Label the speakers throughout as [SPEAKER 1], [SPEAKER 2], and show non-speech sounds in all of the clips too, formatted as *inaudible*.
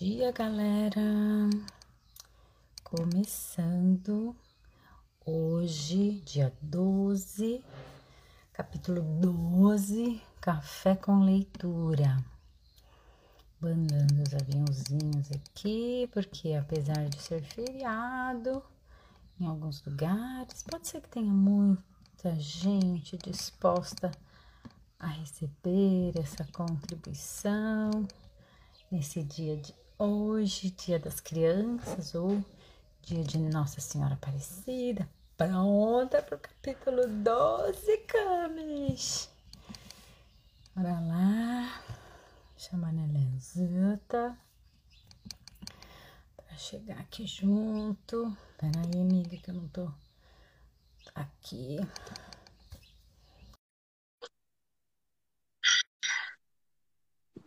[SPEAKER 1] dia, galera! Começando hoje, dia 12, capítulo 12, Café com Leitura. Bandando os aviãozinhos aqui, porque apesar de ser feriado em alguns lugares, pode ser que tenha muita gente disposta a receber essa contribuição nesse dia de hoje, dia das crianças ou dia de Nossa Senhora Aparecida. Pronta para o capítulo 12, Camis. Bora lá. Chamar a Nelenzuta para chegar aqui junto. Pera aí, amiga, que eu não tô aqui.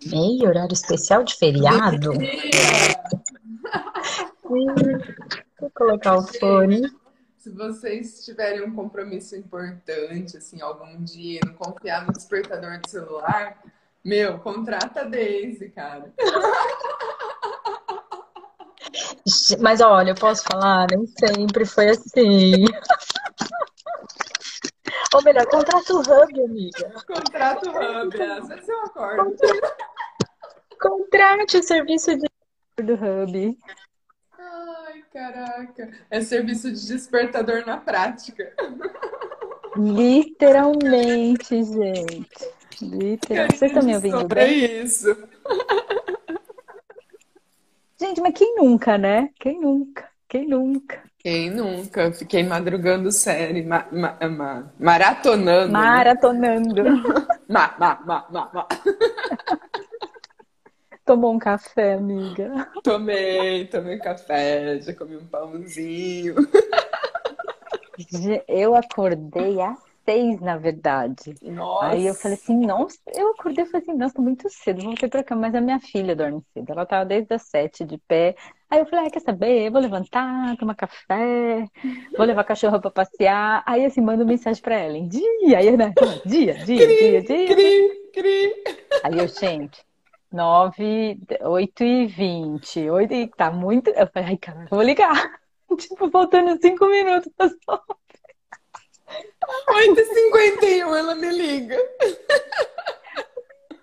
[SPEAKER 1] Meio horário especial de feriado? Vou colocar o fone.
[SPEAKER 2] Se vocês tiverem um compromisso importante, assim, algum dia, não confiar no despertador do celular, meu, contrata a Daisy, cara.
[SPEAKER 1] Mas olha, eu posso falar, nem sempre foi assim. Ou melhor, contrata o Hub, amiga.
[SPEAKER 2] Contrata o Hub, às vezes eu acordo.
[SPEAKER 1] Contrate o serviço de do Hub.
[SPEAKER 2] Ai, caraca. É serviço de despertador na prática.
[SPEAKER 1] Literalmente, gente. Literalmente. Vocês estão me ouvindo
[SPEAKER 2] Sobre
[SPEAKER 1] bem?
[SPEAKER 2] isso.
[SPEAKER 1] Gente, mas quem nunca, né? Quem nunca? Quem nunca?
[SPEAKER 2] Quem nunca? Fiquei madrugando série, ma- ma- ma- maratonando. né?
[SPEAKER 1] Maratonando. *laughs*
[SPEAKER 2] Ma- ma- ma- ma- ma.
[SPEAKER 1] Tomou um café, amiga.
[SPEAKER 2] Tomei, tomei café, já comi um pãozinho.
[SPEAKER 1] Eu acordei às seis, na verdade.
[SPEAKER 2] Nossa.
[SPEAKER 1] Aí eu falei assim, nossa, eu acordei e falei assim, nossa, tô muito cedo, voltei pra cama, mas a minha filha dorme cedo, ela tava desde as sete de pé. Aí eu falei, ah, quer saber? Eu vou levantar, tomar café, vou levar a cachorra pra passear. Aí assim, mando mensagem pra ela, em dia, aí né? Dia, dia, dia, dia.
[SPEAKER 2] Cri, cri.
[SPEAKER 1] Aí eu, gente, nove, oito e vinte, oito e tá muito. Eu falei, ai, cara, vou ligar. *laughs* Tipo, faltando cinco minutos. pra só-
[SPEAKER 2] 8h51 ela me liga.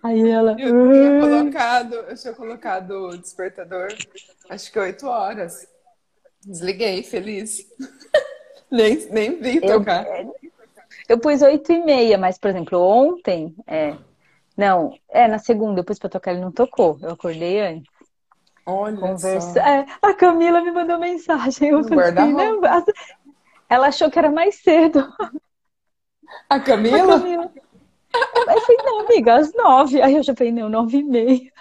[SPEAKER 1] Aí ela.
[SPEAKER 2] Eu tinha colocado, eu tinha colocado o despertador, acho que 8 horas. Desliguei, feliz. *laughs* Nem, nem vi
[SPEAKER 1] Eu,
[SPEAKER 2] tocar.
[SPEAKER 1] eu pus oito e meia, mas, por exemplo, ontem, é, não, é na segunda, eu pus pra tocar, ele não tocou. Eu acordei antes,
[SPEAKER 2] Olha
[SPEAKER 1] conversa. É, a Camila me mandou mensagem. Eu não, as- ela achou que era mais cedo.
[SPEAKER 2] A
[SPEAKER 1] A
[SPEAKER 2] Camila?
[SPEAKER 1] Camila. Aí eu falei, não, amiga, às nove. Aí eu já falei, não, nove e meia.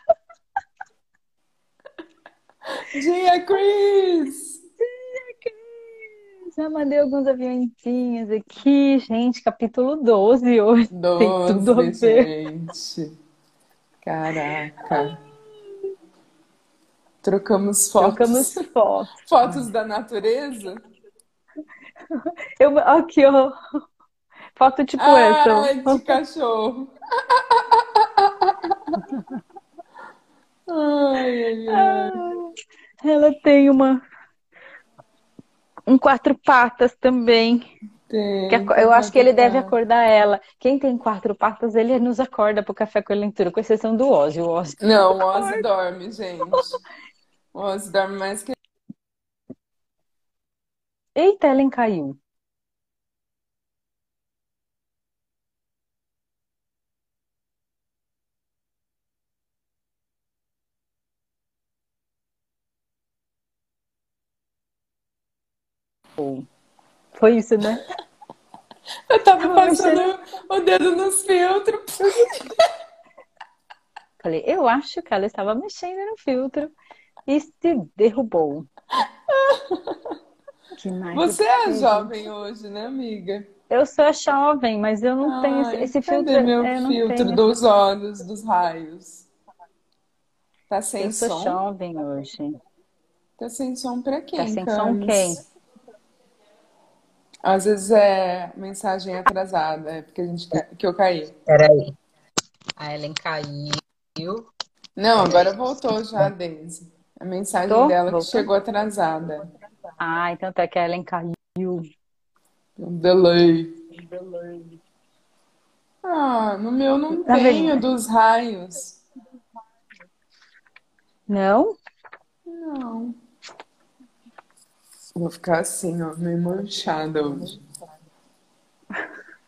[SPEAKER 2] Dia Cris!
[SPEAKER 1] Já mandei alguns aviãozinhos aqui, gente, capítulo 12 hoje. Tem tudo a
[SPEAKER 2] 12,
[SPEAKER 1] ver.
[SPEAKER 2] gente. Caraca. Trocamos fotos.
[SPEAKER 1] Trocamos fotos.
[SPEAKER 2] Fotos da natureza?
[SPEAKER 1] Eu, aqui, ó. Foto tipo essa. ó.
[SPEAKER 2] Ai, de cachorro. Ai, ai, ai.
[SPEAKER 1] Ah, Ela tem uma um quatro patas também.
[SPEAKER 2] Tem,
[SPEAKER 1] eu acho que ele deve acordar ela. Quem tem quatro patas, ele nos acorda pro café com leitura, com exceção do Ozzy. O Ozzy
[SPEAKER 2] Não, *laughs* o Ozzy dorme, gente. O Ozzy dorme mais que.
[SPEAKER 1] Eita, Ellen caiu. Foi isso, né? *laughs*
[SPEAKER 2] Eu tava passando o dedo nos filtros. *laughs*
[SPEAKER 1] Falei, eu acho que ela estava mexendo no filtro e se derrubou. *laughs*
[SPEAKER 2] Você é jovem hoje, né, amiga?
[SPEAKER 1] Eu sou jovem, mas eu não tenho esse,
[SPEAKER 2] Ai,
[SPEAKER 1] esse
[SPEAKER 2] cadê
[SPEAKER 1] filtro.
[SPEAKER 2] meu
[SPEAKER 1] eu não
[SPEAKER 2] filtro
[SPEAKER 1] tenho.
[SPEAKER 2] dos olhos, dos raios? Tá sem
[SPEAKER 1] Eu sou
[SPEAKER 2] som?
[SPEAKER 1] jovem hoje.
[SPEAKER 2] Tá sem som pra quem,
[SPEAKER 1] Tá sem som quem?
[SPEAKER 2] Às vezes é mensagem atrasada, é porque a gente que eu caí.
[SPEAKER 1] Peraí. A Ellen caiu.
[SPEAKER 2] Não, agora voltou já, Deise. A mensagem
[SPEAKER 1] Tô?
[SPEAKER 2] dela que
[SPEAKER 1] Voltou?
[SPEAKER 2] chegou atrasada.
[SPEAKER 1] Ah, então tá que a Ellen caiu.
[SPEAKER 2] Um delay. Ah, no meu não
[SPEAKER 1] Tá
[SPEAKER 2] tenho
[SPEAKER 1] vendo?
[SPEAKER 2] dos raios.
[SPEAKER 1] Não?
[SPEAKER 2] Não. Vou ficar assim, ó, meio manchada hoje.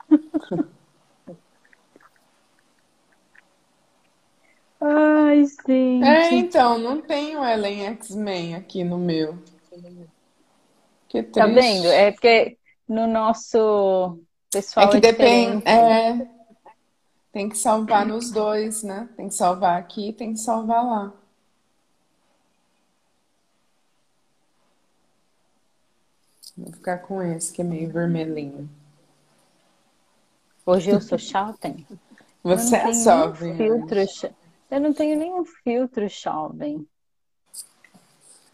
[SPEAKER 2] *laughs*
[SPEAKER 1] Ai,
[SPEAKER 2] É,
[SPEAKER 1] gente.
[SPEAKER 2] então, não tenho Ellen X-Men aqui no meu. Que
[SPEAKER 1] Tá
[SPEAKER 2] triste.
[SPEAKER 1] vendo? É porque no nosso
[SPEAKER 2] É
[SPEAKER 1] pessoal
[SPEAKER 2] que
[SPEAKER 1] é
[SPEAKER 2] depende. É, tem que salvar nos dois, né? Tem que salvar aqui e tem que salvar lá. Vou ficar com esse que é meio vermelhinho.
[SPEAKER 1] Hoje eu sou jovem. Eu
[SPEAKER 2] Você é jovem.
[SPEAKER 1] filtro.
[SPEAKER 2] né?
[SPEAKER 1] Eu não tenho nenhum filtro jovem.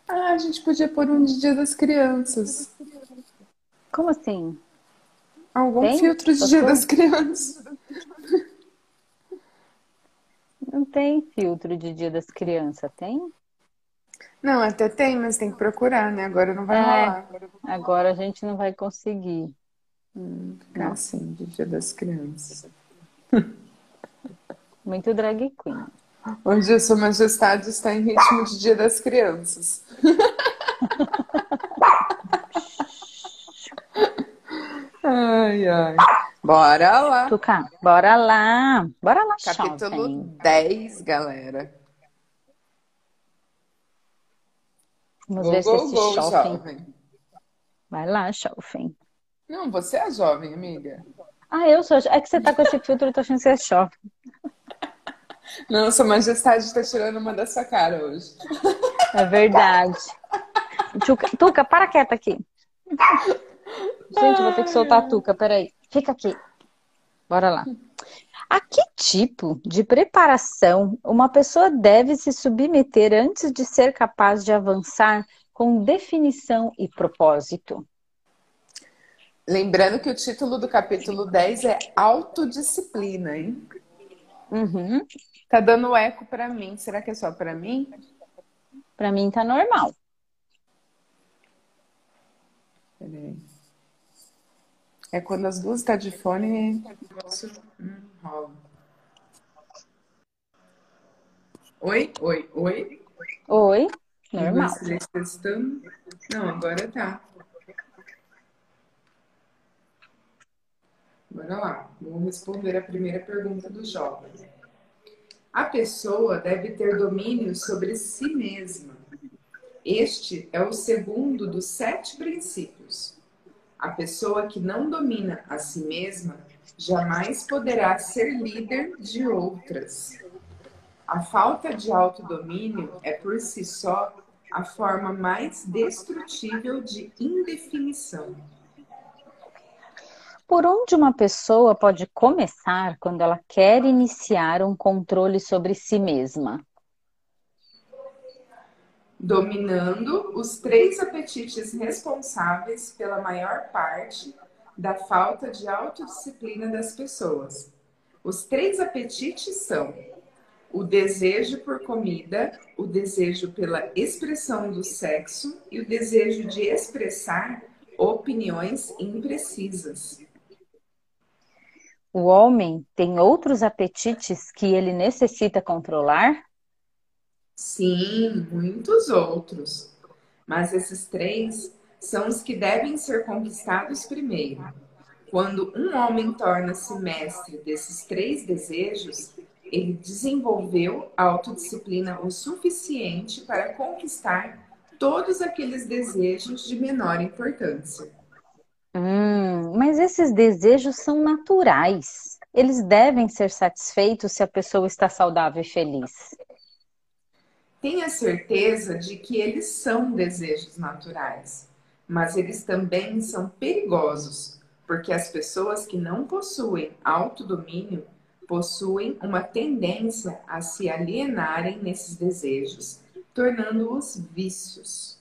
[SPEAKER 2] Ah, a gente podia pôr um de Dia das Crianças.
[SPEAKER 1] Como assim?
[SPEAKER 2] Algum
[SPEAKER 1] Tem?
[SPEAKER 2] filtro de Dia das Crianças.
[SPEAKER 1] Não tem filtro de Dia das Crianças, tem?
[SPEAKER 2] Não, até tem, mas tem que procurar, né? Agora não vai
[SPEAKER 1] É.
[SPEAKER 2] rolar.
[SPEAKER 1] Agora a gente não vai conseguir.
[SPEAKER 2] Hum, ficar assim, de Dia das Crianças. *laughs*
[SPEAKER 1] Muito drag queen.
[SPEAKER 2] Hoje a Sua Majestade está em ritmo de Dia das Crianças. *laughs* Ai, ai. Bora lá.
[SPEAKER 1] Tuca, bora lá. Bora lá,
[SPEAKER 2] Capítulo
[SPEAKER 1] jovem.
[SPEAKER 2] 10, galera.
[SPEAKER 1] Vamos
[SPEAKER 2] Go,
[SPEAKER 1] ver se
[SPEAKER 2] go,
[SPEAKER 1] esse
[SPEAKER 2] go,
[SPEAKER 1] jovem.
[SPEAKER 2] jovem.
[SPEAKER 1] Vai lá, jovem.
[SPEAKER 2] Não, você é jovem, amiga.
[SPEAKER 1] Ah, eu sou. É que você tá com esse filtro, eu tô achando que você é jovem. *laughs*
[SPEAKER 2] Não, Sua Majestade está tirando uma da sua cara hoje.
[SPEAKER 1] É verdade. Tuca, Tuca, para quieta aqui. Gente, vou ter que soltar a Tuca, peraí. Fica aqui. Bora lá. A que tipo de preparação uma pessoa deve se submeter antes de ser capaz de avançar com definição e propósito?
[SPEAKER 2] Lembrando que o título do capítulo 10 é Autodisciplina, hein?
[SPEAKER 1] Uhum.
[SPEAKER 2] Tá dando eco pra mim. Será que é só pra mim?
[SPEAKER 1] Pra mim tá normal.
[SPEAKER 2] Peraí. É quando as duas estão de fone. Hum, rola. Oi, oi, oi.
[SPEAKER 1] Oi,
[SPEAKER 2] Um,
[SPEAKER 1] normal.
[SPEAKER 2] dois, três, testando. Não, agora tá. Bora lá. Vou responder a primeira pergunta do jovem. A pessoa deve ter domínio sobre si mesma. Este é o segundo dos sete princípios. A pessoa que não domina a si mesma jamais poderá ser líder de outras. A falta de autodomínio é por si só a forma mais destrutível de indefinição.
[SPEAKER 1] Por onde uma pessoa pode começar quando ela quer iniciar um controle sobre si mesma?
[SPEAKER 2] dominando os três apetites responsáveis pela maior parte da falta de autodisciplina das pessoas. Os três apetites são o desejo por comida, o desejo pela expressão do sexo e o desejo de expressar opiniões imprecisas.
[SPEAKER 1] O homem tem outros apetites que ele necessita controlar?
[SPEAKER 2] Sim, muitos outros. Mas esses três são os que devem ser conquistados primeiro. Quando um homem torna-se mestre desses três desejos, ele desenvolveu a autodisciplina o suficiente para conquistar todos aqueles desejos de menor importância.
[SPEAKER 1] Hum, mas esses desejos são naturais. Eles devem ser satisfeitos se a pessoa está saudável e feliz.
[SPEAKER 2] Tenha certeza de que eles são desejos naturais, mas eles também são perigosos, porque as pessoas que não possuem autodomínio possuem uma tendência a se alienarem nesses desejos, tornando-os vícios.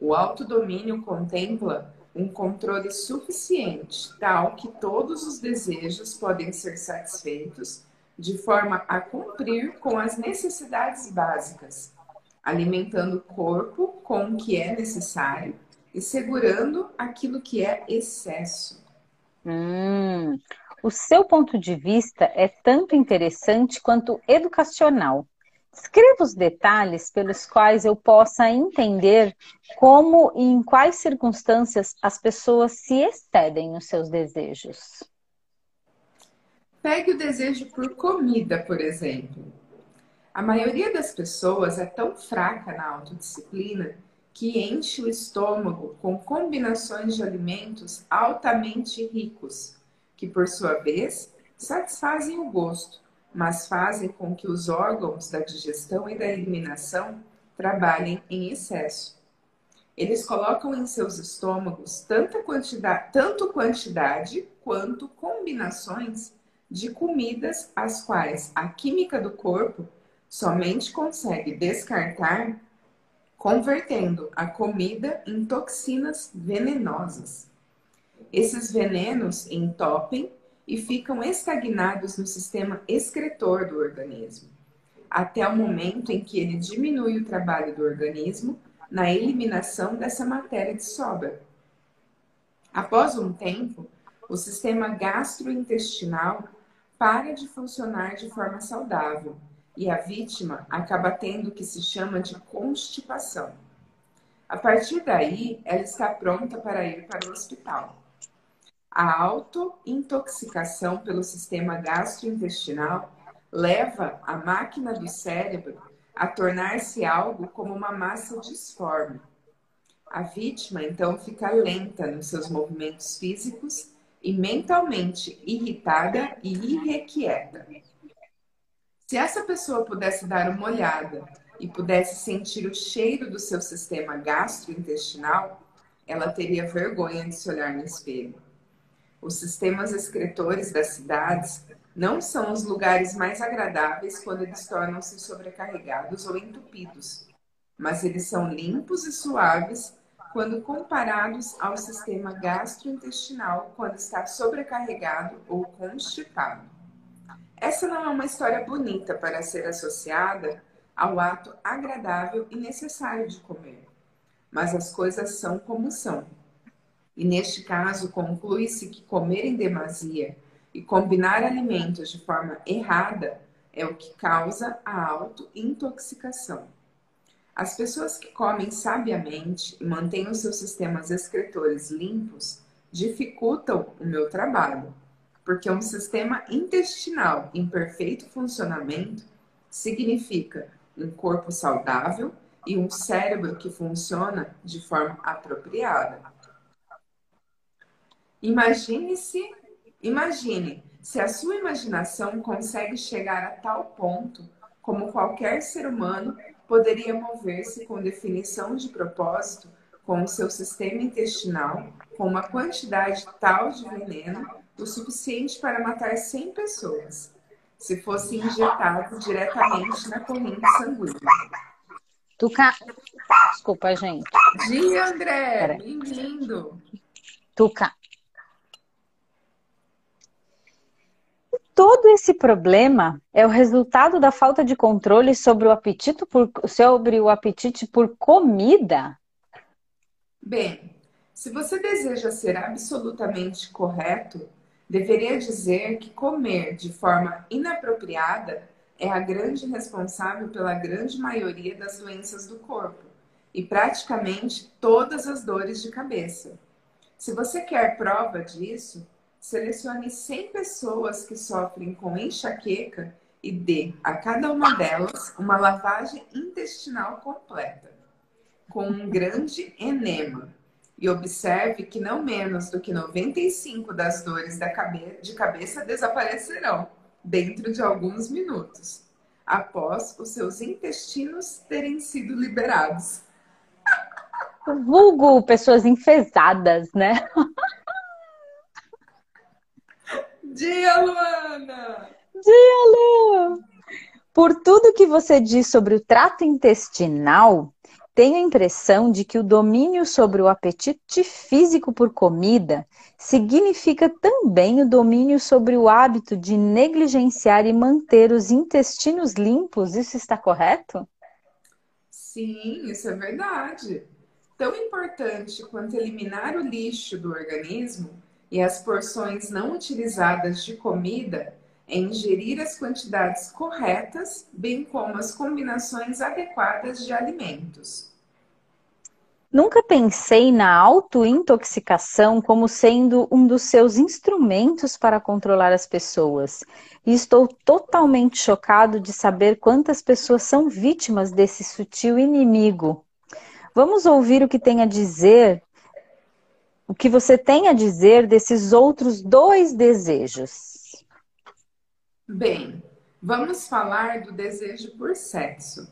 [SPEAKER 2] O autodomínio contempla um controle suficiente, tal que todos os desejos podem ser satisfeitos, de forma a cumprir com as necessidades básicas, alimentando o corpo com o que é necessário e segurando aquilo que é excesso.
[SPEAKER 1] Hum, o seu ponto de vista é tanto interessante quanto educacional. Escreva os detalhes pelos quais eu possa entender como e em quais circunstâncias as pessoas se excedem nos seus desejos.
[SPEAKER 2] Pegue o desejo por comida, por exemplo. A maioria das pessoas é tão fraca na autodisciplina que enche o estômago com combinações de alimentos altamente ricos, que por sua vez satisfazem o gosto, mas fazem com que os órgãos da digestão e da eliminação trabalhem em excesso. Eles colocam em seus estômagos tanta quantidade, tanto quantidade quanto combinações de comidas as quais a química do corpo somente consegue descartar convertendo a comida em toxinas venenosas. Esses venenos entopem e ficam estagnados no sistema excretor do organismo, até o momento em que ele diminui o trabalho do organismo na eliminação dessa matéria de sobra. Após um tempo, o sistema gastrointestinal para de funcionar de forma saudável e a vítima acaba tendo o que se chama de constipação. A partir daí, ela está pronta para ir para o hospital. A autointoxicação pelo sistema gastrointestinal leva a máquina do cérebro a tornar-se algo como uma massa disforme. A vítima então fica lenta nos seus movimentos físicos e mentalmente irritada e irrequieta. Se essa pessoa pudesse dar uma olhada e pudesse sentir o cheiro do seu sistema gastrointestinal, ela teria vergonha de se olhar no espelho. Os sistemas excretores das cidades não são os lugares mais agradáveis quando eles tornam-se sobrecarregados ou entupidos, mas eles são limpos e suaves quando comparados ao sistema gastrointestinal quando está sobrecarregado ou constipado. Essa não é uma história bonita para ser associada ao ato agradável e necessário de comer, mas as coisas são como são. E neste caso, conclui-se que comer em demasia e combinar alimentos de forma errada é o que causa a autointoxicação. As pessoas que comem sabiamente e mantêm os seus sistemas excretores limpos dificultam o meu trabalho, porque um sistema intestinal em perfeito funcionamento significa um corpo saudável e um cérebro que funciona de forma apropriada. Imagine-se, imagine se a sua imaginação consegue chegar a tal ponto como qualquer ser humano poderia mover-se com definição de propósito com o seu sistema intestinal com uma quantidade tal de veneno o suficiente para matar 100 pessoas, se fosse injetado diretamente na corrente sanguínea.
[SPEAKER 1] Tuca... Desculpa, gente.
[SPEAKER 2] Dia, André. Bem-vindo.
[SPEAKER 1] Tuca, todo esse problema é o resultado da falta de controle sobre o apetite por, sobre o apetite por comida?
[SPEAKER 2] Bem, se você deseja ser absolutamente correto, deveria dizer que comer de forma inapropriada é a grande responsável pela grande maioria das doenças do corpo e praticamente todas as dores de cabeça. Se você quer prova disso, Selecione 100 pessoas que sofrem com enxaqueca e dê a cada uma delas uma lavagem intestinal completa, com um grande enema. E observe que não menos do que 95 das dores de cabeça desaparecerão dentro de alguns minutos, após os seus intestinos terem sido liberados.
[SPEAKER 1] Vulgo pessoas enfesadas, né?
[SPEAKER 2] Dia, Luana!
[SPEAKER 1] Dia, Lu! Por tudo que você diz sobre o trato intestinal, tenho a impressão de que o domínio sobre o apetite físico por comida significa também o domínio sobre o hábito de negligenciar e manter os intestinos limpos. Isso está correto?
[SPEAKER 2] Sim, isso é verdade. Tão importante quanto eliminar o lixo do organismo e as porções não utilizadas de comida é ingerir as quantidades corretas, bem como as combinações adequadas de alimentos.
[SPEAKER 1] Nunca pensei na autointoxicação como sendo um dos seus instrumentos para controlar as pessoas. E estou totalmente chocado de saber quantas pessoas são vítimas desse sutil inimigo. Vamos ouvir o que tem a dizer, o que você tem a dizer desses outros dois desejos.
[SPEAKER 2] Bem, vamos falar do desejo por sexo.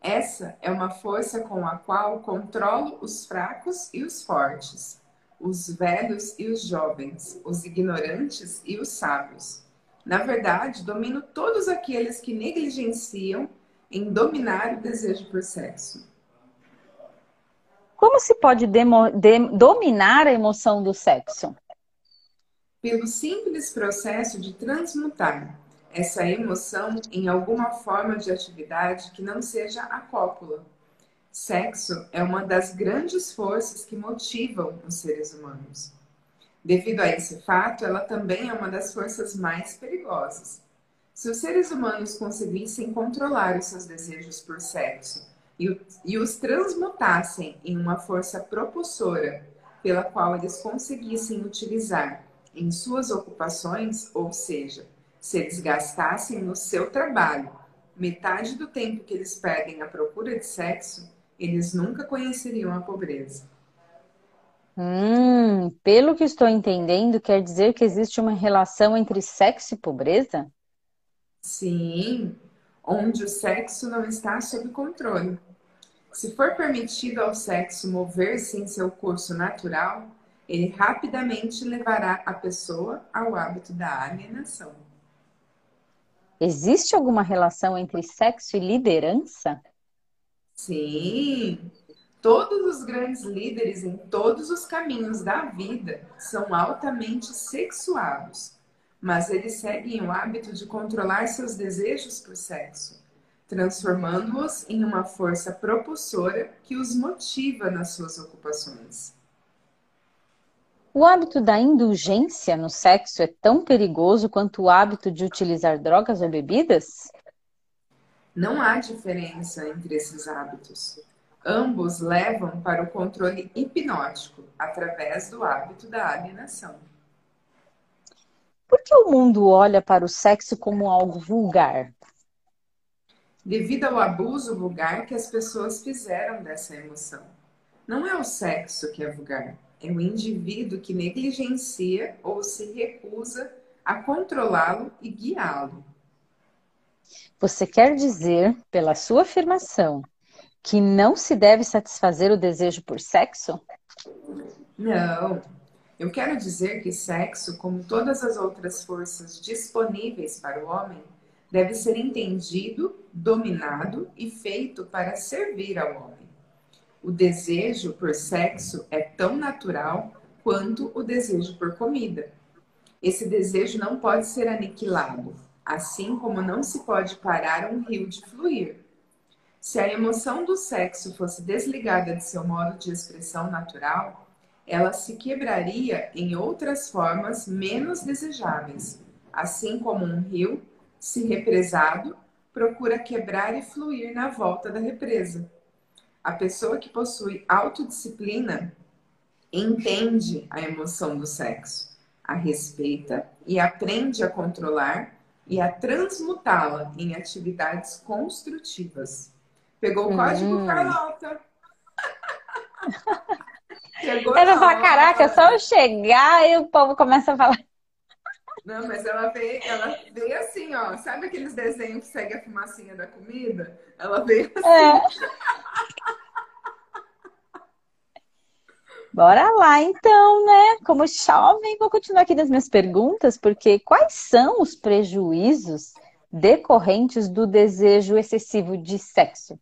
[SPEAKER 2] Essa é uma força com a qual controlo os fracos e os fortes, os velhos e os jovens, os ignorantes e os sábios. Na verdade, domino todos aqueles que negligenciam em dominar o desejo por sexo.
[SPEAKER 1] Como se pode demo, de, dominar a emoção do sexo?
[SPEAKER 2] Pelo simples processo de transmutar essa emoção em alguma forma de atividade que não seja a cópula. Sexo é uma das grandes forças que motivam os seres humanos. Devido a esse fato, ela também é uma das forças mais perigosas. Se os seres humanos conseguissem controlar os seus desejos por sexo e, e os transmutassem em uma força propulsora pela qual eles conseguissem utilizar em suas ocupações, ou seja, se eles gastassem no seu trabalho metade do tempo que eles perdem à procura de sexo, eles nunca conheceriam a pobreza.
[SPEAKER 1] Hum, pelo que estou entendendo, quer dizer que existe uma relação entre sexo e pobreza?
[SPEAKER 2] Sim, onde o sexo não está sob controle. Se for permitido ao sexo mover-se em seu curso natural, ele rapidamente levará a pessoa ao hábito da alienação.
[SPEAKER 1] Existe alguma relação entre sexo e liderança?
[SPEAKER 2] Sim. Todos os grandes líderes em todos os caminhos da vida são altamente sexuados, mas eles seguem o hábito de controlar seus desejos por sexo, transformando-os em uma força propulsora que os motiva nas suas ocupações.
[SPEAKER 1] O hábito da indulgência no sexo é tão perigoso quanto o hábito de utilizar drogas ou bebidas?
[SPEAKER 2] Não há diferença entre esses hábitos. Ambos levam para o controle hipnótico através do hábito da alienação.
[SPEAKER 1] Por que o mundo olha para o sexo como algo vulgar?
[SPEAKER 2] Devido ao abuso vulgar que as pessoas fizeram dessa emoção. Não é o sexo que é vulgar, é o indivíduo que negligencia ou se recusa a controlá-lo e guiá-lo.
[SPEAKER 1] Você quer dizer, pela sua afirmação, que não se deve satisfazer o desejo por sexo?
[SPEAKER 2] Não. Eu quero dizer que sexo, como todas as outras forças disponíveis para o homem, deve ser entendido, dominado e feito para servir ao homem. O desejo por sexo é tão natural quanto o desejo por comida. Esse desejo não pode ser aniquilado, assim como não se pode parar um rio de fluir. Se a emoção do sexo fosse desligada de seu modo de expressão natural, ela se quebraria em outras formas menos desejáveis, assim como um rio, se represado, procura quebrar e fluir na volta da represa. A pessoa que possui autodisciplina entende a emoção do sexo, a respeita e aprende a controlar e a transmutá-la em atividades construtivas. Pegou o código, hum. Carlota? *laughs*
[SPEAKER 1] Pegou Ela fala, caraca, só eu chegar e o povo começa a falar.
[SPEAKER 2] Não, mas ela veio, ela veio assim, ó. Sabe aqueles desenhos que segue a fumacinha da comida? Ela veio assim. É.
[SPEAKER 1] Bora lá, então, né? Como jovem, vou continuar aqui nas minhas perguntas, porque quais são os prejuízos decorrentes do desejo excessivo de sexo?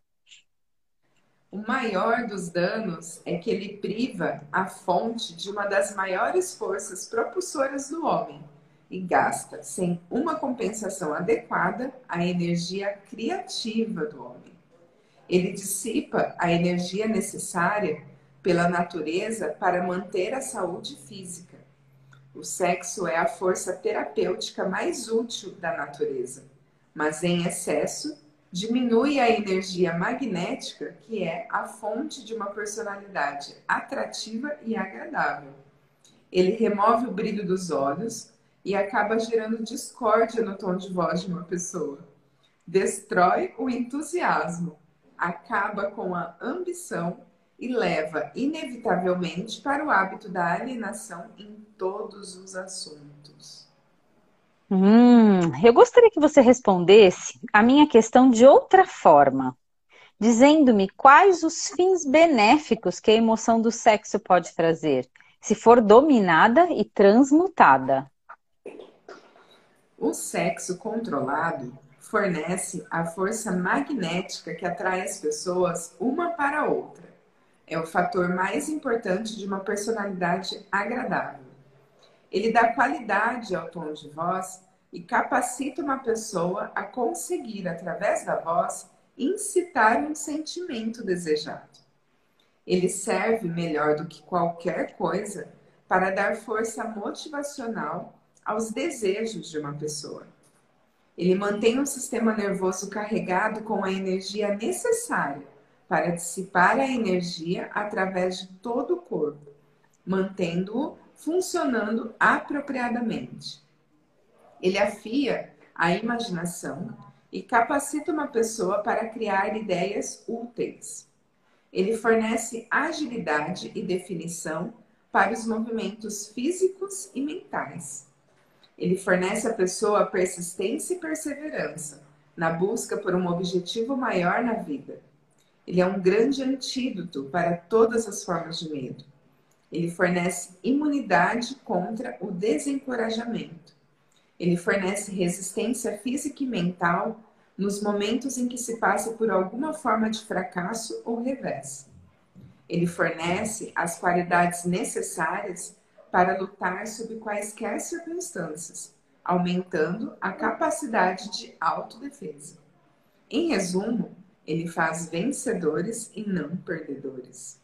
[SPEAKER 2] O maior dos danos é que ele priva a fonte de uma das maiores forças propulsoras do homem e gasta, sem uma compensação adequada, a energia criativa do homem. Ele dissipa a energia necessária pela natureza para manter a saúde física. O sexo é a força terapêutica mais útil da natureza, mas em excesso diminui a energia magnética, que é a fonte de uma personalidade atrativa e agradável. Ele remove o brilho dos olhos e acaba gerando discórdia no tom de voz de uma pessoa. Destrói o entusiasmo, acaba com a ambição e leva inevitavelmente para o hábito da alienação em todos os assuntos.
[SPEAKER 1] Hum, eu gostaria que você respondesse a minha questão de outra forma, dizendo-me quais os fins benéficos que a emoção do sexo pode trazer, se for dominada e transmutada.
[SPEAKER 2] O sexo controlado fornece a força magnética que atrai as pessoas uma para a outra. É o fator mais importante de uma personalidade agradável. Ele dá qualidade ao tom de voz e capacita uma pessoa a conseguir, através da voz, incitar um sentimento desejado. Ele serve melhor do que qualquer coisa para dar força motivacional aos desejos de uma pessoa. Ele mantém o sistema nervoso carregado com a energia necessária para dissipar a energia através de todo o corpo, mantendo-o funcionando apropriadamente. Ele afia a imaginação e capacita uma pessoa para criar ideias úteis. Ele fornece agilidade e definição para os movimentos físicos e mentais. Ele fornece à pessoa persistência e perseverança na busca por um objetivo maior na vida. Ele é um grande antídoto para todas as formas de medo. Ele fornece imunidade contra o desencorajamento. Ele fornece resistência física e mental nos momentos em que se passa por alguma forma de fracasso ou revés. Ele fornece as qualidades necessárias para lutar sob quaisquer circunstâncias, aumentando a capacidade de autodefesa. Em resumo, ele faz vencedores e não perdedores.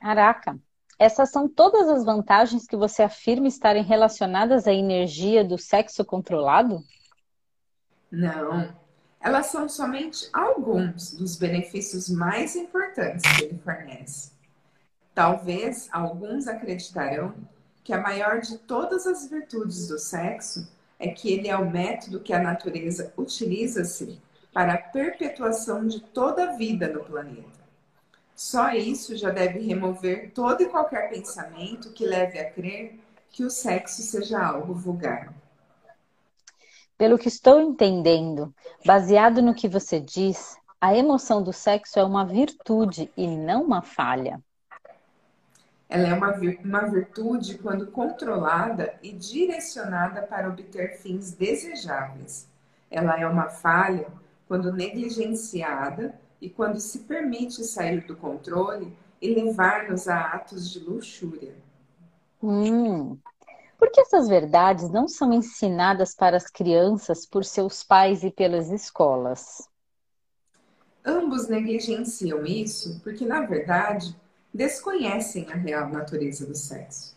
[SPEAKER 1] Caraca, essas são todas as vantagens que você afirma estarem relacionadas à energia do sexo controlado?
[SPEAKER 2] Não. Elas são somente alguns dos benefícios mais importantes que ele fornece. Talvez alguns acreditarão que a maior de todas as virtudes do sexo é que ele é o método que a natureza utiliza-se para a perpetuação de toda a vida no planeta. Só isso já deve remover todo e qualquer pensamento que leve a crer que o sexo seja algo vulgar.
[SPEAKER 1] Pelo que estou entendendo, baseado no que você diz, a emoção do sexo é uma virtude e não uma falha.
[SPEAKER 2] Ela é uma, uma virtude quando controlada e direcionada para obter fins desejáveis. Ela é uma falha quando negligenciada e quando se permite sair do controle e levar-nos a atos de luxúria.
[SPEAKER 1] Hum. Por que essas verdades não são ensinadas para as crianças por seus pais e pelas escolas?
[SPEAKER 2] Ambos negligenciam isso porque, na verdade, desconhecem a real natureza do sexo.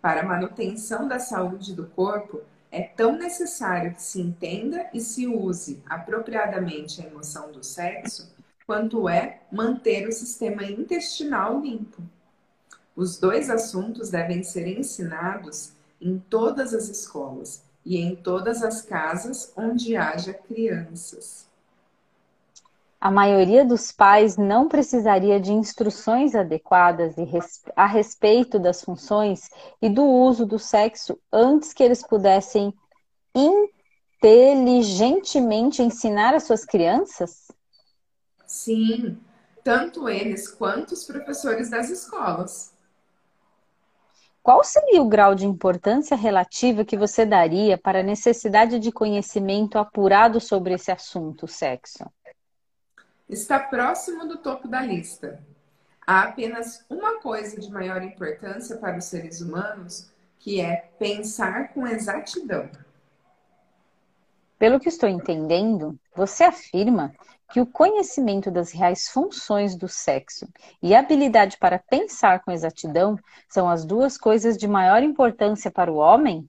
[SPEAKER 2] Para a manutenção da saúde do corpo, é tão necessário que se entenda e se use apropriadamente a emoção do sexo quanto é manter o sistema intestinal limpo. Os dois assuntos devem ser ensinados em todas as escolas e em todas as casas onde haja crianças.
[SPEAKER 1] A maioria dos pais não precisaria de instruções adequadas a respeito das funções e do uso do sexo antes que eles pudessem inteligentemente ensinar as suas crianças?
[SPEAKER 2] Sim, tanto eles quanto os professores das escolas.
[SPEAKER 1] Qual seria o grau de importância relativa que você daria para a necessidade de conhecimento apurado sobre esse assunto, sexo?
[SPEAKER 2] Está próximo do topo da lista. Há apenas uma coisa de maior importância para os seres humanos, que é pensar com exatidão.
[SPEAKER 1] Pelo que estou entendendo, você afirma que o conhecimento das reais funções do sexo e a habilidade para pensar com exatidão são as duas coisas de maior importância para o homem?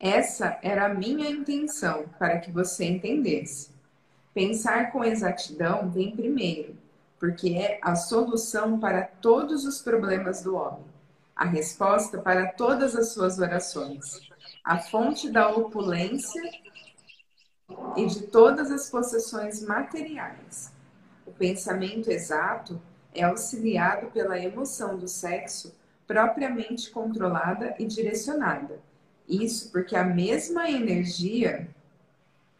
[SPEAKER 2] Essa era a minha intenção para que você entendesse. Pensar com exatidão vem primeiro, porque é a solução para todos os problemas do homem, a resposta para todas as suas orações, a fonte da opulência e de todas as possessões materiais. O pensamento exato é auxiliado pela emoção do sexo propriamente controlada e direcionada. Isso porque a mesma energia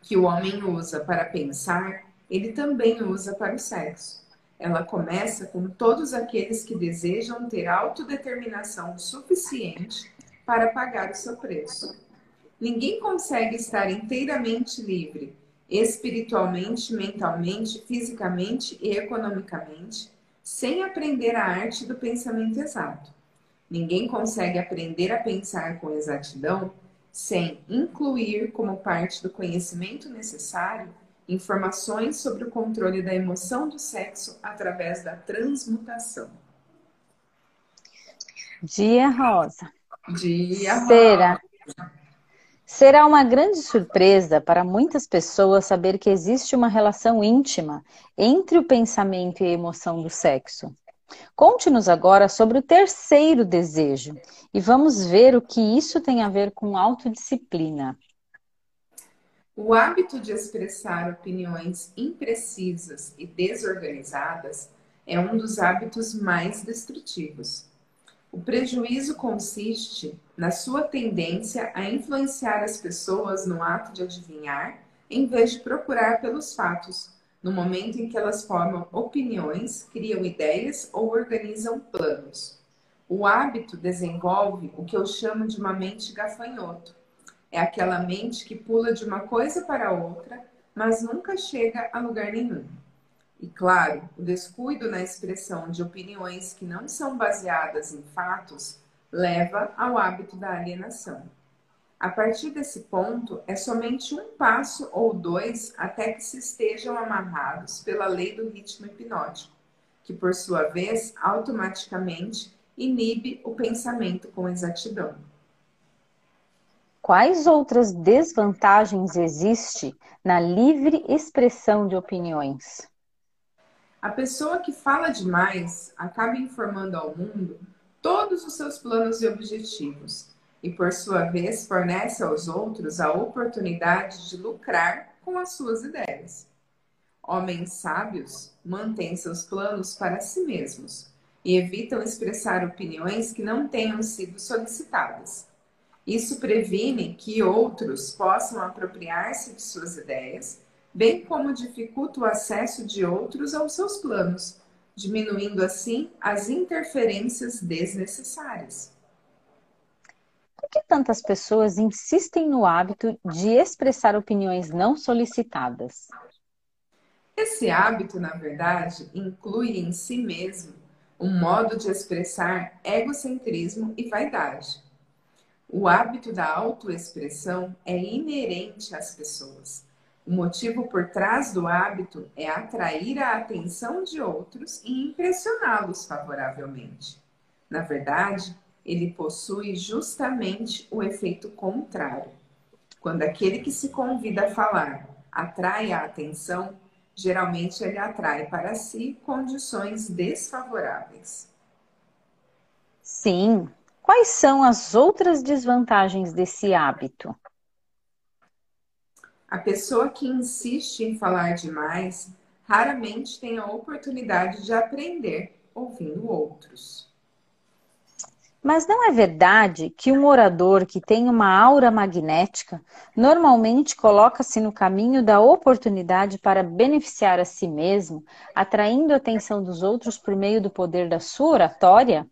[SPEAKER 2] que o homem usa para pensar, ele também usa para o sexo. Ela começa com todos aqueles que desejam ter autodeterminação suficiente para pagar o seu preço. Ninguém consegue estar inteiramente livre, espiritualmente, mentalmente, fisicamente e economicamente, sem aprender a arte do pensamento exato. Ninguém consegue aprender a pensar com exatidão sem incluir como parte do conhecimento necessário informações sobre o controle da emoção do sexo através da transmutação.
[SPEAKER 1] Dia Rosa.
[SPEAKER 2] Dia Rosa.
[SPEAKER 1] Será Será uma grande surpresa para muitas pessoas saber que existe uma relação íntima entre o pensamento e a emoção do sexo. Conte-nos agora sobre o terceiro desejo e vamos ver o que isso tem a ver com autodisciplina.
[SPEAKER 2] O hábito de expressar opiniões imprecisas e desorganizadas é um dos hábitos mais destrutivos. O prejuízo consiste na sua tendência a influenciar as pessoas no ato de adivinhar, em vez de procurar pelos fatos, no momento em que elas formam opiniões, criam ideias ou organizam planos. O hábito desenvolve o que eu chamo de uma mente gafanhoto. É aquela mente que pula de uma coisa para outra, mas nunca chega a lugar nenhum. E claro, o descuido na expressão de opiniões que não são baseadas em fatos leva ao hábito da alienação. A partir desse ponto, é somente um passo ou dois até que se estejam amarrados pela lei do ritmo hipnótico, que por sua vez automaticamente inibe o pensamento com exatidão.
[SPEAKER 1] Quais outras desvantagens existe na livre expressão de opiniões?
[SPEAKER 2] A pessoa que fala demais acaba informando ao mundo todos os seus planos e objetivos e, por sua vez, fornece aos outros a oportunidade de lucrar com as suas ideias. Homens sábios mantêm seus planos para si mesmos e evitam expressar opiniões que não tenham sido solicitadas. Isso previne que outros possam apropriar-se de suas ideias bem como dificulta o acesso de outros aos seus planos, diminuindo assim as interferências desnecessárias.
[SPEAKER 1] Que tantas pessoas insistem no hábito de expressar opiniões não solicitadas?
[SPEAKER 2] Esse hábito, na verdade, inclui em si mesmo um modo de expressar egocentrismo e vaidade. O hábito da autoexpressão é inerente às pessoas o motivo por trás do hábito é atrair a atenção de outros e impressioná-los favoravelmente. Na verdade, ele possui justamente o efeito contrário. Quando aquele que se convida a falar atrai a atenção, geralmente ele atrai para si condições desfavoráveis.
[SPEAKER 1] Sim. Quais são as outras desvantagens desse hábito?
[SPEAKER 2] A pessoa que insiste em falar demais raramente tem a oportunidade de aprender ouvindo outros.
[SPEAKER 1] Mas não é verdade que um orador que tem uma aura magnética normalmente coloca-se no caminho da oportunidade para beneficiar a si mesmo, atraindo a atenção dos outros por meio do poder da sua oratória?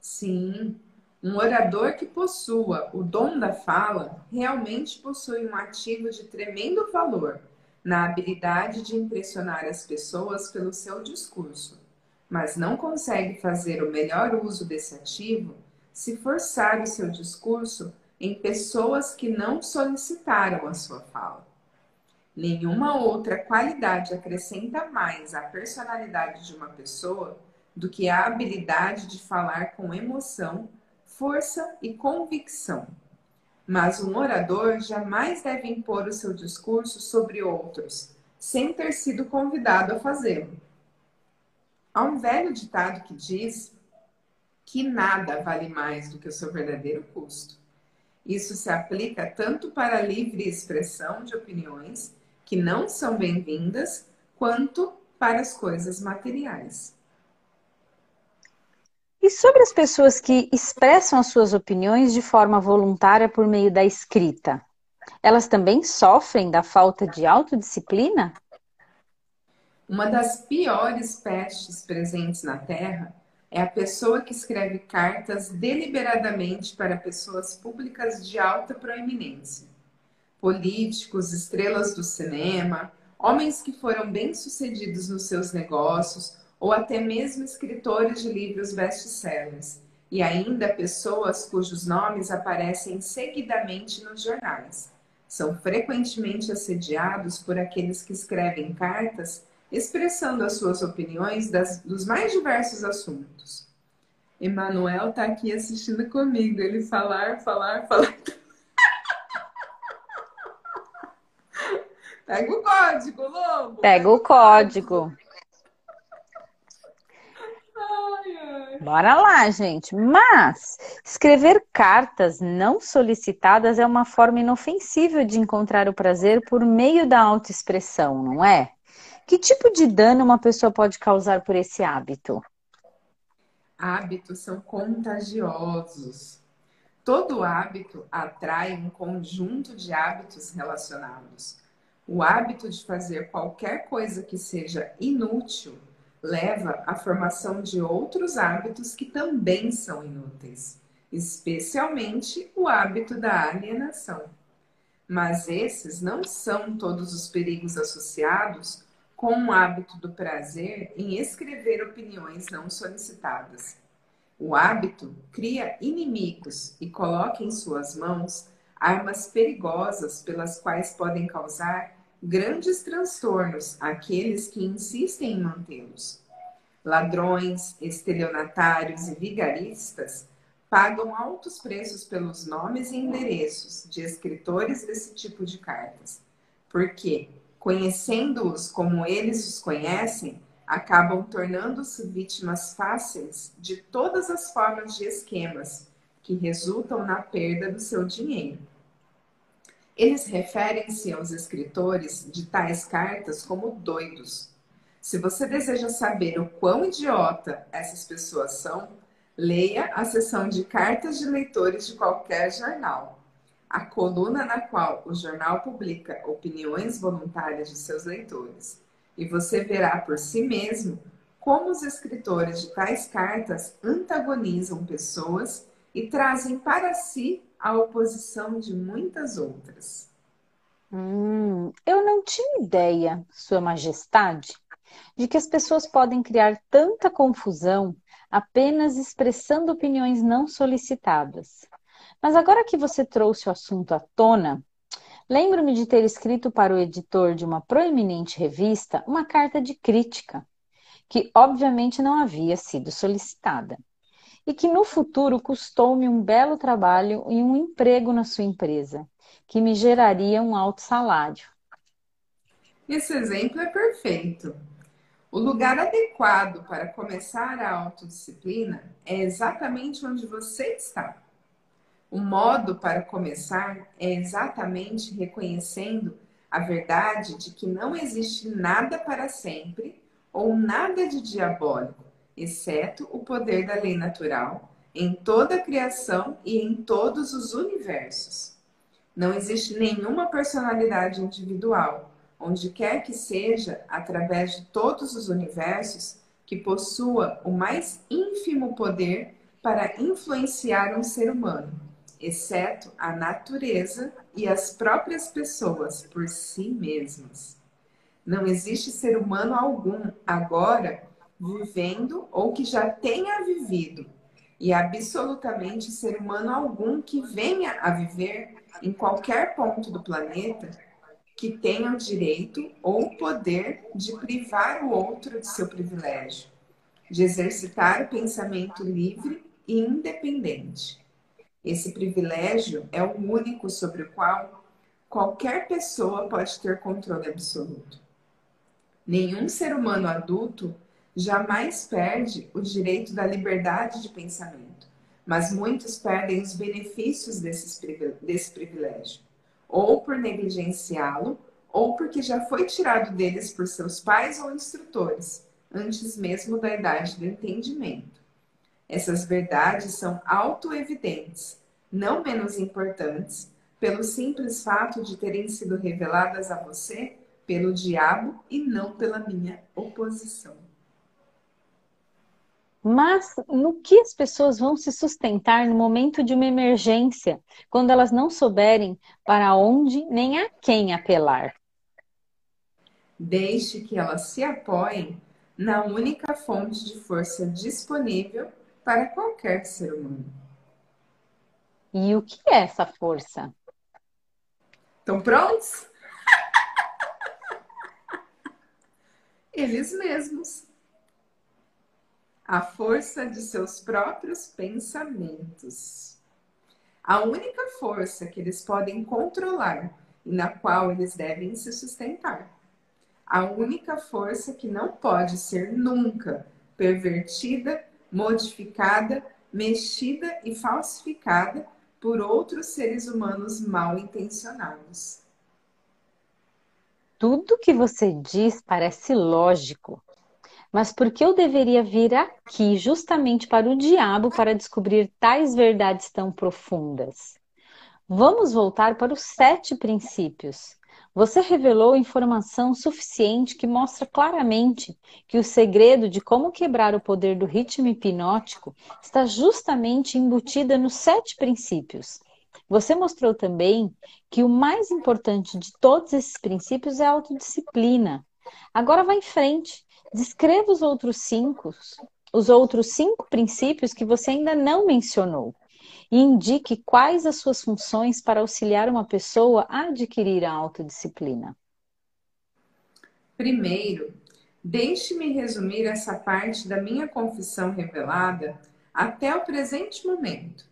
[SPEAKER 2] Sim, um orador que possua o dom da fala realmente possui um ativo de tremendo valor, na habilidade de impressionar as pessoas pelo seu discurso, mas não consegue fazer o melhor uso desse ativo se forçar o seu discurso em pessoas que não solicitaram a sua fala. Nenhuma outra qualidade acrescenta mais à personalidade de uma pessoa do que a habilidade de falar com emoção, força e convicção. Mas um orador jamais deve impor o seu discurso sobre outros, sem ter sido convidado a fazê-lo. Há um velho ditado que diz que nada vale mais do que o seu verdadeiro custo. Isso se aplica tanto para a livre expressão de opiniões, que não são bem-vindas, quanto para as coisas materiais.
[SPEAKER 1] E sobre as pessoas que expressam as suas opiniões de forma voluntária por meio da escrita? Elas também sofrem da falta de autodisciplina?
[SPEAKER 2] Uma das piores pestes presentes na Terra é a pessoa que escreve cartas deliberadamente para pessoas públicas de alta proeminência. Políticos, estrelas do cinema, homens que foram bem-sucedidos nos seus negócios ou até mesmo escritores de livros best-sellers, e ainda pessoas cujos nomes aparecem seguidamente nos jornais. São frequentemente assediados por aqueles que escrevem cartas expressando as suas opiniões das, dos mais diversos assuntos. Emanuel está aqui assistindo comigo, ele falar, falar, falar. *laughs* Pega o código, Lobo.
[SPEAKER 1] Pega o código. Bora lá, gente. Mas escrever cartas não solicitadas é uma forma inofensiva de encontrar o prazer por meio da autoexpressão, não é? Que tipo de dano uma pessoa pode causar por esse hábito?
[SPEAKER 2] Hábitos são contagiosos. Todo hábito atrai um conjunto de hábitos relacionados. O hábito de fazer qualquer coisa que seja inútil leva à formação de outros hábitos que também são inúteis, especialmente o hábito da alienação. Mas esses não são todos os perigos associados com o hábito do prazer em escrever opiniões não solicitadas. O hábito cria inimigos e coloca em suas mãos armas perigosas pelas quais podem causar grandes transtornos àqueles que insistem em mantê-los. Ladrões, estelionatários e vigaristas pagam altos preços pelos nomes e endereços de escritores desse tipo de cartas, porque, conhecendo-os como eles os conhecem, acabam tornando-se vítimas fáceis de todas as formas de esquemas que resultam na perda do seu dinheiro. Eles referem-se aos escritores de tais cartas como doidos. Se você deseja saber o quão idiota essas pessoas são, leia a seção de cartas de leitores de qualquer jornal, a coluna na qual o jornal publica opiniões voluntárias de seus leitores. E você verá por si mesmo como os escritores de tais cartas antagonizam pessoas e trazem para si a oposição de muitas outras.
[SPEAKER 1] Hum, eu não tinha ideia, Sua Majestade, de que as pessoas podem criar tanta confusão apenas expressando opiniões não solicitadas. Mas agora que você trouxe o assunto à tona, lembro-me de ter escrito para o editor de uma proeminente revista uma carta de crítica, que obviamente não havia sido solicitada e que no futuro custou-me um belo trabalho e um emprego na sua empresa, que me geraria um alto salário.
[SPEAKER 2] Esse exemplo é perfeito. O lugar adequado para começar a autodisciplina é exatamente onde você está. O modo para começar é exatamente reconhecendo a verdade de que não existe nada para sempre ou nada de diabólico exceto o poder da lei natural, em toda a criação e em todos os universos. Não existe nenhuma personalidade individual, onde quer que seja, através de todos os universos, que possua o mais ínfimo poder para influenciar um ser humano, exceto a natureza e as próprias pessoas por si mesmas. Não existe ser humano algum agora vivendo ou que já tenha vivido, e absolutamente ser humano algum que venha a viver em qualquer ponto do planeta que tenha o direito ou poder de privar o outro de seu privilégio, de exercitar o pensamento livre e independente. Esse privilégio é o único sobre o qual qualquer pessoa pode ter controle absoluto. Nenhum ser humano adulto jamais perde o direito da liberdade de pensamento, mas muitos perdem os benefícios desse privilégio ou por negligenciá-lo, ou porque já foi tirado deles por seus pais ou instrutores, antes mesmo da idade do entendimento. Essas verdades são autoevidentes, não menos importantes, pelo simples fato de terem sido reveladas a você pelo diabo e não pela minha oposição.
[SPEAKER 1] Mas no que as pessoas vão se sustentar no momento de uma emergência, quando elas não souberem para onde nem a quem apelar?
[SPEAKER 2] Deixe que elas se apoiem na única fonte de força disponível para qualquer ser humano.
[SPEAKER 1] E o que é essa força?
[SPEAKER 2] Estão prontos? *laughs* Eles mesmos a força de seus próprios pensamentos. A única força que eles podem controlar e na qual eles devem se sustentar. A única força que não pode ser nunca pervertida, modificada, mexida e falsificada por outros seres humanos mal intencionados.
[SPEAKER 1] Tudo que você diz parece lógico, mas por que eu deveria vir aqui justamente para o diabo para descobrir tais verdades tão profundas? Vamos voltar para os sete princípios. Você revelou informação suficiente que mostra claramente que o segredo de como quebrar o poder do ritmo hipnótico está justamente embutida nos sete princípios. Você mostrou também que o mais importante de todos esses princípios é a autodisciplina. Agora vá em frente Descreva os outros cinco, os outros cinco princípios que você ainda não mencionou e indique quais as suas funções para auxiliar uma pessoa a adquirir a autodisciplina.
[SPEAKER 2] Primeiro, deixe-me resumir essa parte da minha confissão revelada até o presente momento.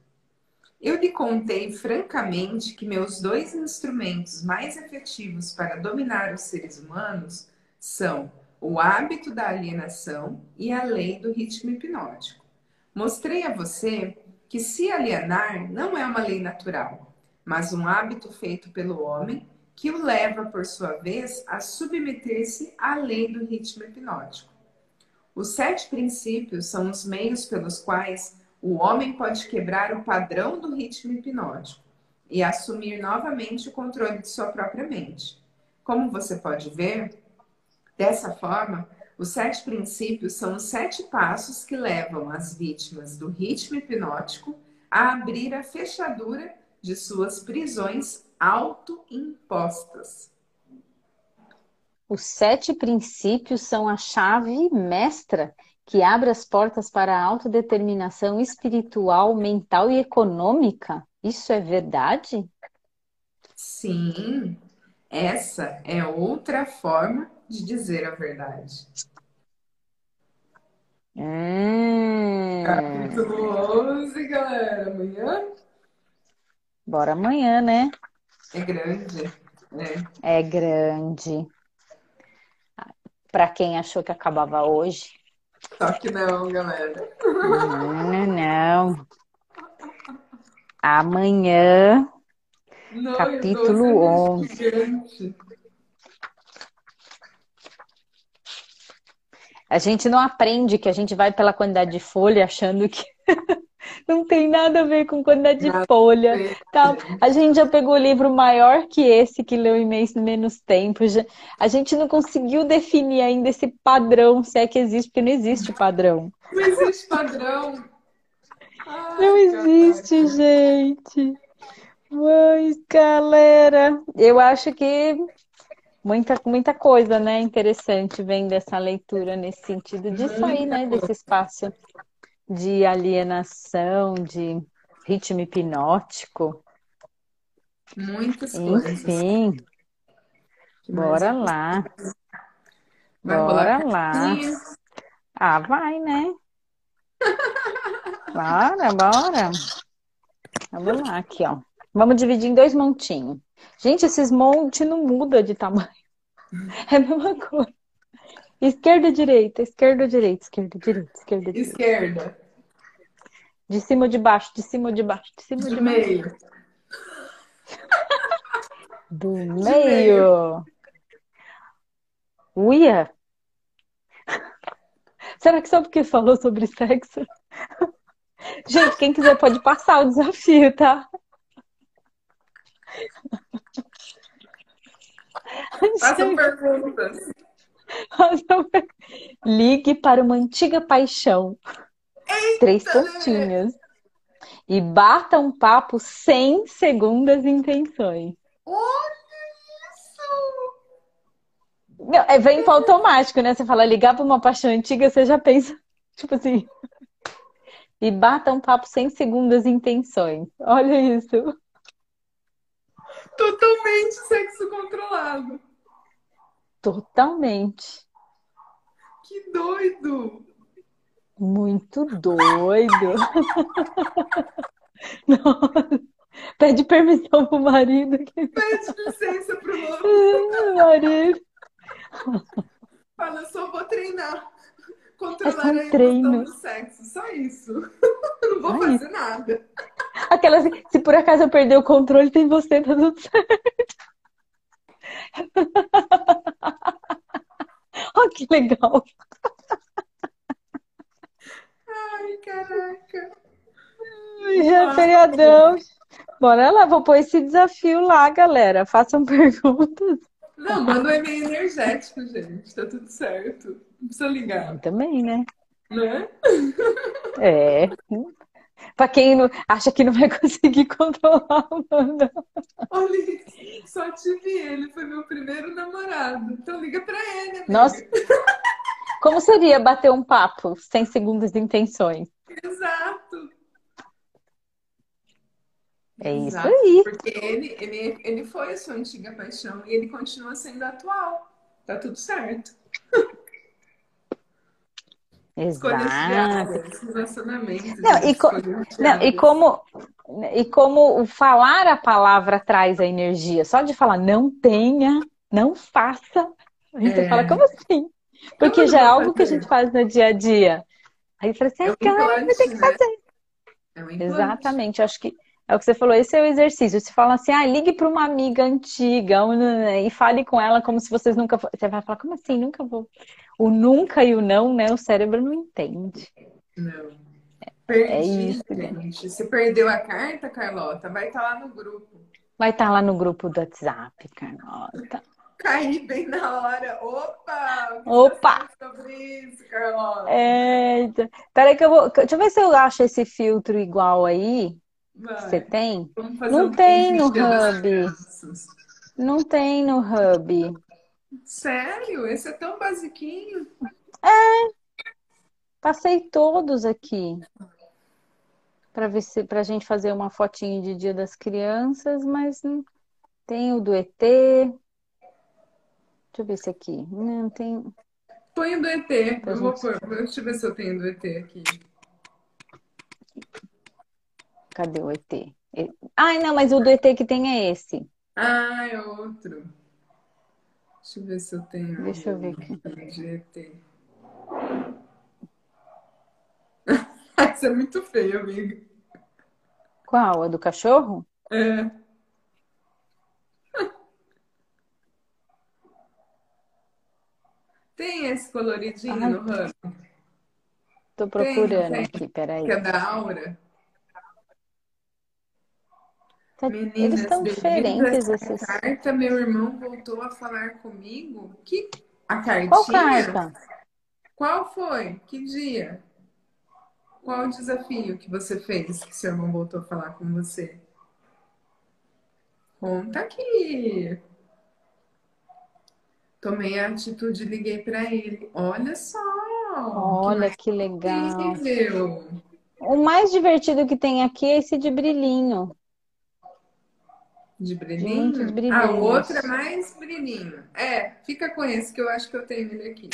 [SPEAKER 2] Eu lhe contei francamente que meus dois instrumentos mais efetivos para dominar os seres humanos são o hábito da alienação e a lei do ritmo hipnótico. Mostrei a você que se alienar não é uma lei natural, mas um hábito feito pelo homem que o leva, por sua vez, a submeter-se à lei do ritmo hipnótico. Os sete princípios são os meios pelos quais o homem pode quebrar o padrão do ritmo hipnótico e assumir novamente o controle de sua própria mente. Como você pode ver, Dessa forma, os sete princípios são os sete passos que levam as vítimas do ritmo hipnótico a abrir a fechadura de suas prisões autoimpostas.
[SPEAKER 1] Os sete princípios são a chave mestra que abre as portas para a autodeterminação espiritual, mental e econômica. Isso é verdade?
[SPEAKER 2] Sim, essa é outra forma de dizer a verdade.
[SPEAKER 1] Hum.
[SPEAKER 2] Capítulo 11, galera. Amanhã?
[SPEAKER 1] Bora amanhã, né?
[SPEAKER 2] É grande.
[SPEAKER 1] É, é grande. Para quem achou que acabava hoje.
[SPEAKER 2] Só que não, galera.
[SPEAKER 1] Não, não. Amanhã, não, capítulo 11. Gigante. A gente não aprende que a gente vai pela quantidade de folha achando que *laughs* não tem nada a ver com quantidade de folha. Tá? A gente já pegou o livro maior que esse, que leu em menos tempo. Já... A gente não conseguiu definir ainda esse padrão, se é que existe, porque não existe padrão.
[SPEAKER 2] Não existe padrão. Ai,
[SPEAKER 1] não existe, caraca. gente. Mas, galera, eu acho que Muita, muita coisa, né? Interessante vem dessa leitura nesse sentido de sair, né, desse espaço de alienação, de ritmo hipnótico.
[SPEAKER 2] Muitas coisas.
[SPEAKER 1] Enfim, bora lá. Bora lá. Ah, vai, né? *laughs* Bora, bora. Vamos lá, aqui, ó. Vamos dividir em dois montinhos. Gente, esses montes não mudam de tamanho. É a mesma coisa. Esquerda, direita, esquerda, direita, esquerda, direita, esquerda, direita.
[SPEAKER 2] Esquerda.
[SPEAKER 1] De cima ou de baixo, de cima ou de baixo, de cima ou
[SPEAKER 2] De
[SPEAKER 1] de baixo.
[SPEAKER 2] meio. *laughs*
[SPEAKER 1] Do
[SPEAKER 2] meio.
[SPEAKER 1] meio. Uia! Será que só porque falou sobre sexo? Gente, quem quiser pode passar o desafio, tá?
[SPEAKER 2] Façam perguntas.
[SPEAKER 1] Ligue para uma antiga paixão. Três pontinhos. E bata um papo sem segundas intenções.
[SPEAKER 2] Olha isso!
[SPEAKER 1] Não, é, vem para automático, né? Você fala ligar para uma paixão antiga, você já pensa, *laughs* tipo assim. E bata um papo sem segundas intenções. Olha isso.
[SPEAKER 2] Totalmente sexo controlado.
[SPEAKER 1] Totalmente.
[SPEAKER 2] Que doido!
[SPEAKER 1] Muito doido. *laughs* Nossa. Pede permissão pro marido. *laughs*
[SPEAKER 2] Pede licença pro outro.
[SPEAKER 1] marido. *laughs*
[SPEAKER 2] Fala, eu só vou treinar.
[SPEAKER 1] É
[SPEAKER 2] Controlar
[SPEAKER 1] um
[SPEAKER 2] a emoção
[SPEAKER 1] treino.
[SPEAKER 2] do sexo. Só isso. Não vou
[SPEAKER 1] Só
[SPEAKER 2] fazer nada.
[SPEAKER 1] Aquela assim, se por acaso eu perder o controle, tem você, tá tudo certo. *laughs* Olha que legal.
[SPEAKER 2] Ai, caraca.
[SPEAKER 1] É feriadão. Bora lá, vou pôr esse desafio lá, galera. Façam *laughs* perguntas.
[SPEAKER 2] Não, manda um e-mail energético, gente. Tá tudo certo. Não precisa ligar,
[SPEAKER 1] Também, né?
[SPEAKER 2] né?
[SPEAKER 1] É. *laughs* Pra quem não, acha que não vai *laughs* conseguir controlar, manda.
[SPEAKER 2] Olha isso. Só tive ele. Foi meu primeiro namorado. Então liga pra ele, amiga.
[SPEAKER 1] Nossa. Como seria bater um papo sem segundas intenções?
[SPEAKER 2] Exato.
[SPEAKER 1] É isso
[SPEAKER 2] Exato.
[SPEAKER 1] aí.
[SPEAKER 2] Porque ele, ele, ele foi a sua antiga paixão e ele continua sendo atual. Tá tudo certo. *laughs*
[SPEAKER 1] Exato.
[SPEAKER 2] relacionamentos.
[SPEAKER 1] Não, e, co- não, e como e como falar a palavra traz a energia. Só de falar não tenha, não faça. Aí você
[SPEAKER 2] É.
[SPEAKER 1] fala, como assim? Porque
[SPEAKER 2] Como
[SPEAKER 1] já é algo que a
[SPEAKER 2] fazer?
[SPEAKER 1] gente faz no dia a dia. Aí você fala assim,
[SPEAKER 2] É um
[SPEAKER 1] cara, vai ter que
[SPEAKER 2] né?
[SPEAKER 1] fazer.
[SPEAKER 2] É um.
[SPEAKER 1] Exatamente, acho que é o que você falou, esse é o exercício. Você fala assim, ah, ligue para uma amiga antiga um, e fale com ela como se vocês nunca. Você vai falar, como assim? Nunca vou. O nunca e o não, né? O cérebro não entende.
[SPEAKER 2] Não. Perdi,
[SPEAKER 1] É isso,
[SPEAKER 2] gente. Você perdeu a carta, Carlota? Vai estar lá no grupo.
[SPEAKER 1] Vai estar lá no grupo do WhatsApp, Carlota.
[SPEAKER 2] Caí bem na hora. Opa!
[SPEAKER 1] Opa!
[SPEAKER 2] sobre isso, Carlota?
[SPEAKER 1] Eita. Peraí que eu vou. Deixa eu ver se eu acho esse filtro igual aí.
[SPEAKER 2] Vai.
[SPEAKER 1] Você tem?
[SPEAKER 2] Vamos fazer
[SPEAKER 1] Não
[SPEAKER 2] um
[SPEAKER 1] tem no Hub. Não tem no Hub.
[SPEAKER 2] Sério? Esse é tão basiquinho?
[SPEAKER 1] Passei todos aqui. Para ver se pra gente fazer uma fotinho de Dia das Crianças, mas não tem o do ET. Deixa eu ver se aqui. Não tem.
[SPEAKER 2] Põe o do ET. Eu vou pôr. Deixa eu ver se eu tenho do ET aqui.
[SPEAKER 1] Cadê o ET? Ai, não, mas o do ET que tem é esse.
[SPEAKER 2] Ah, é outro. Deixa eu ver se eu tenho.
[SPEAKER 1] Deixa eu ver
[SPEAKER 2] aqui. ET. *laughs* Essa é muito feia, amiga.
[SPEAKER 1] Qual? A do cachorro?
[SPEAKER 2] É. *laughs* Tem esse coloridinho
[SPEAKER 1] Ai.
[SPEAKER 2] no Hub,
[SPEAKER 1] Tô procurando
[SPEAKER 2] tem.
[SPEAKER 1] aqui, peraí.
[SPEAKER 2] que é da Aura.
[SPEAKER 1] Tá-
[SPEAKER 2] Meninas,
[SPEAKER 1] Eles estão diferentes esses.
[SPEAKER 2] carta, meu irmão voltou a falar comigo. Que a cartinha?
[SPEAKER 1] Qual carta?
[SPEAKER 2] Qual foi? Que dia? Qual o desafio que você fez que seu irmão voltou a falar com você? Conta aqui. Tomei a atitude e liguei para ele. Olha só!
[SPEAKER 1] Olha que, que legal.
[SPEAKER 2] Incrível.
[SPEAKER 1] O mais divertido que tem aqui é esse de brilhinho.
[SPEAKER 2] De brilhinho? De ah, o outro é mais brilhinho. É, fica com esse que eu acho que eu tenho ele aqui.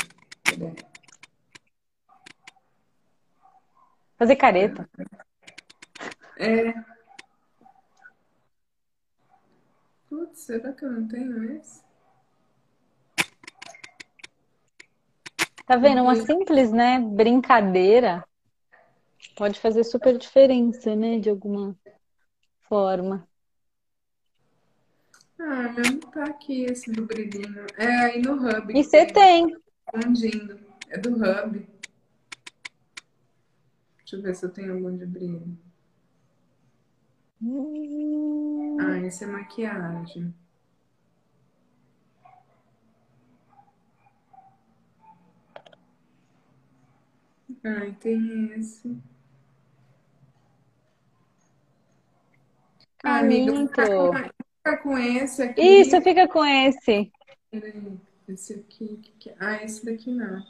[SPEAKER 1] Fazer careta.
[SPEAKER 2] É. Putz, será que eu não tenho esse?
[SPEAKER 1] Tá vendo? Uma simples, né, brincadeira pode fazer super diferença, né, de alguma forma.
[SPEAKER 2] Ah, meu não tá aqui esse do brilhinho. É aí no Hub.
[SPEAKER 1] E você tem.
[SPEAKER 2] Fundindo. É do Hub. Deixa eu ver se eu tenho algum de brilho. Hum. Ah, esse é maquiagem. Ai, tem esse. Ah, amiga, com, com esse aqui.
[SPEAKER 1] Isso, fica com esse.
[SPEAKER 2] Peraí, esse aqui. É? Ah, esse daqui não.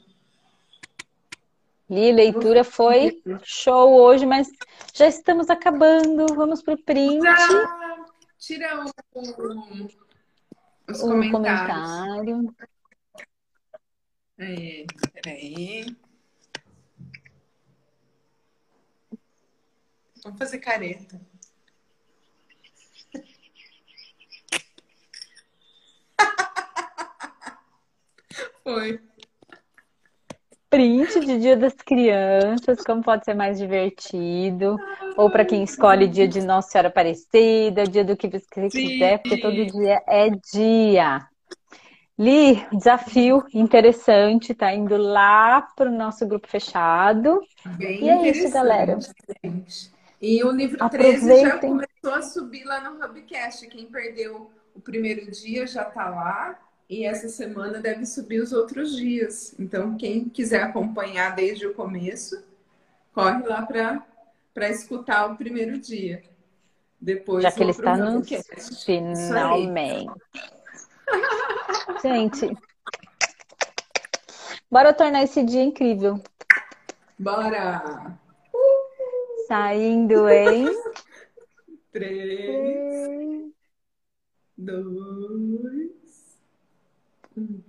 [SPEAKER 1] Li, leitura foi show hoje, mas já estamos acabando. Vamos pro print. Já.
[SPEAKER 2] Tira o, os
[SPEAKER 1] o comentários. comentário.
[SPEAKER 2] Aí, peraí. Vamos fazer careta. Foi.
[SPEAKER 1] Print de Dia das Crianças, como pode ser mais divertido. Ou para quem escolhe dia de Nossa Senhora Aparecida, dia do que você quiser, porque todo dia é dia. Li, desafio interessante, tá indo lá para o nosso grupo fechado.
[SPEAKER 2] Bem
[SPEAKER 1] e é isso, galera.
[SPEAKER 2] Gente. E o livro Aproveitem. 13 já começou a subir lá no Hubcast. Quem perdeu o primeiro dia já está lá. E essa semana deve subir os outros dias. Então, quem quiser acompanhar desde o começo, corre lá para escutar o primeiro dia. Depois
[SPEAKER 1] Já que ele está no finalmente. Gente, bora tornar esse dia incrível.
[SPEAKER 2] Bora!
[SPEAKER 1] Saindo em. *laughs*
[SPEAKER 2] Três, dois, um.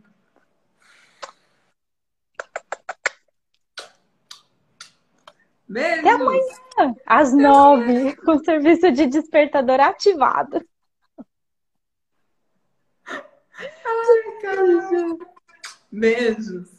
[SPEAKER 2] Beijos.
[SPEAKER 1] Até amanhã, às nove, com o serviço de despertador ativado.
[SPEAKER 2] Ai, caramba. Beijos.